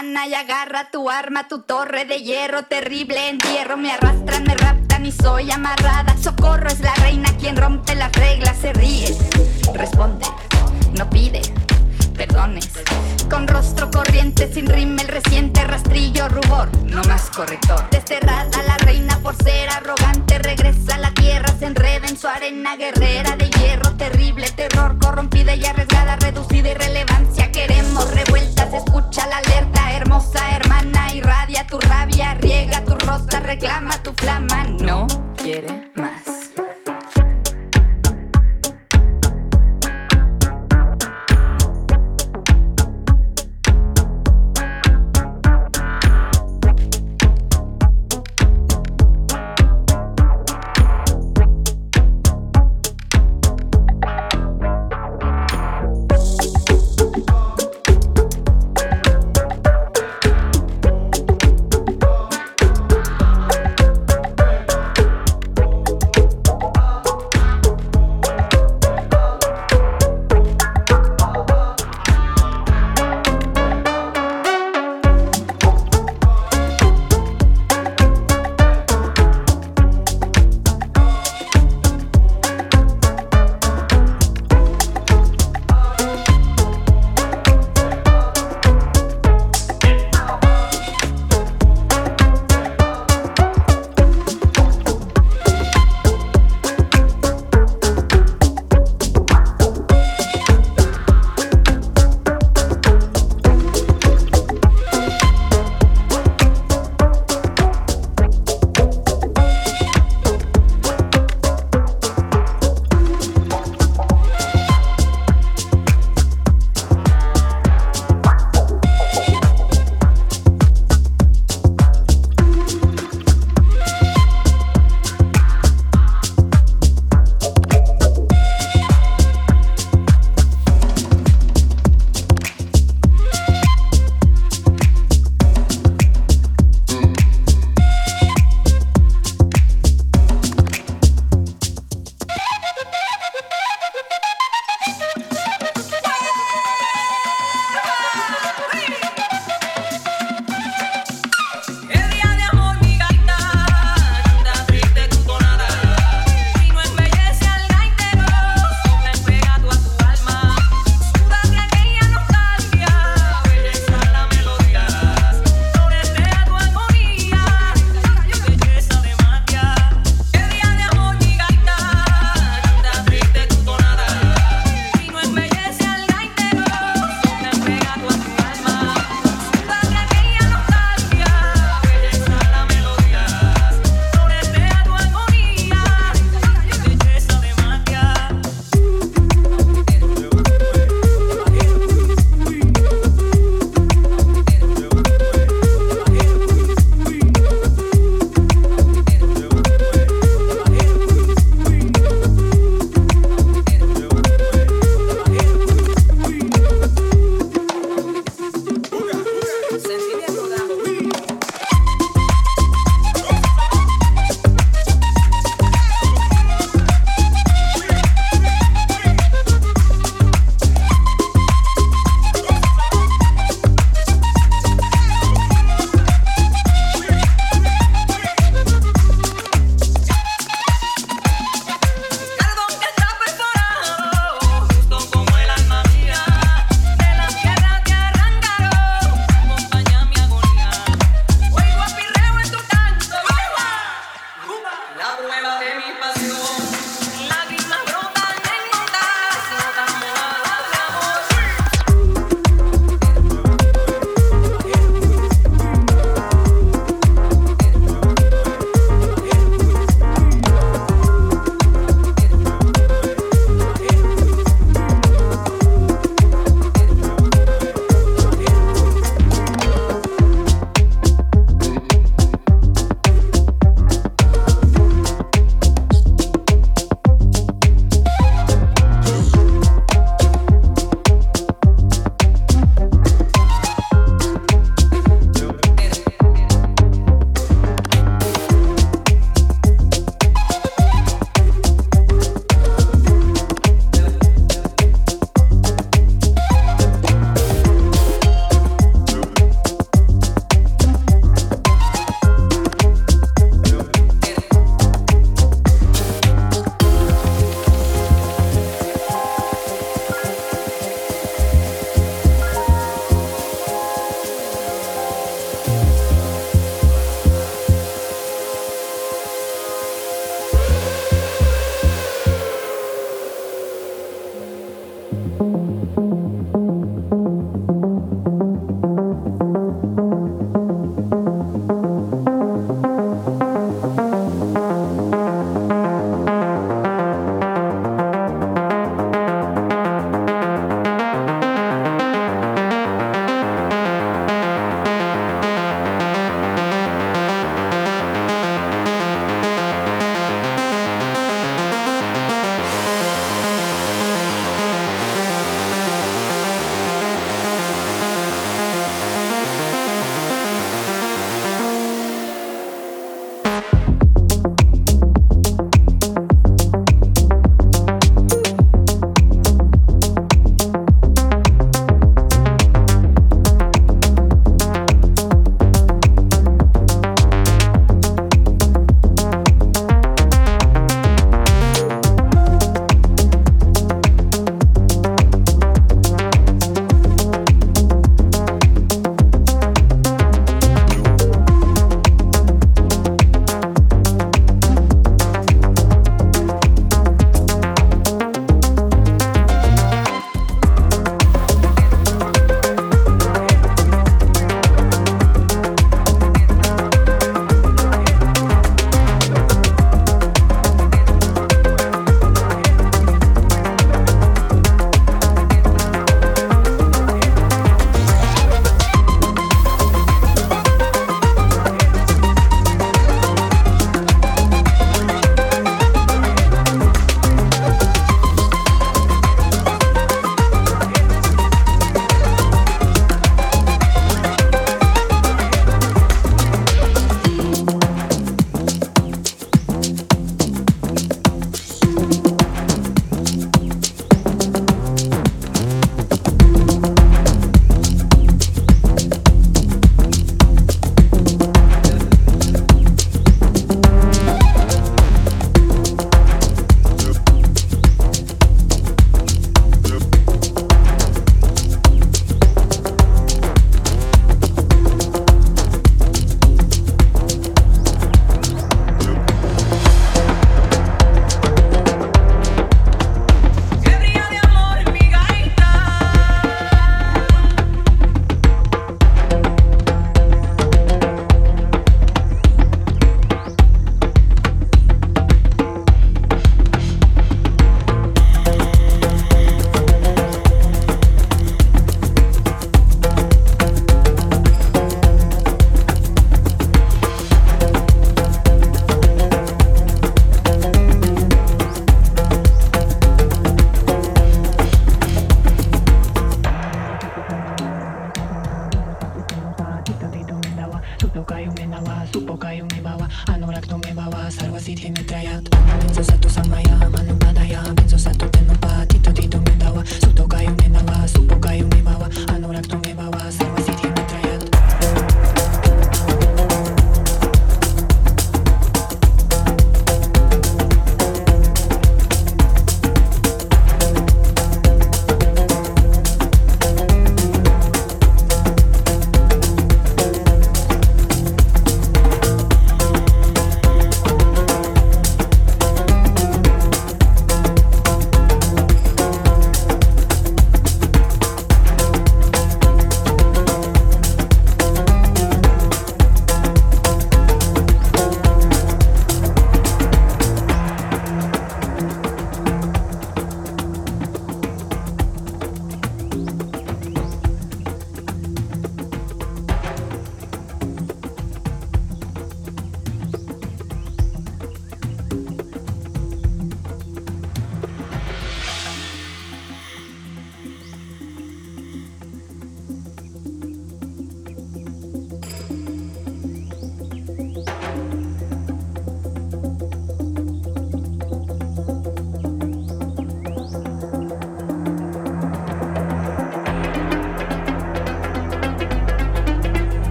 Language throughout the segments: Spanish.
y agarra tu arma, tu torre de hierro terrible entierro. Me arrastran, me raptan y soy amarrada. Socorro es la reina quien rompe las reglas, se ríe, responde, no pide perdones. Con rostro corriente, sin rima, el reciente rastrillo, rubor, no más corrector. Desterrada la reina por ser arrogante, regresa a la tierra, se enreda en su arena guerrera de hierro, terrible terror, corrompida y arriesgada, reducida irrelevancia. Queremos reclama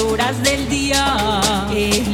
horas del día. Es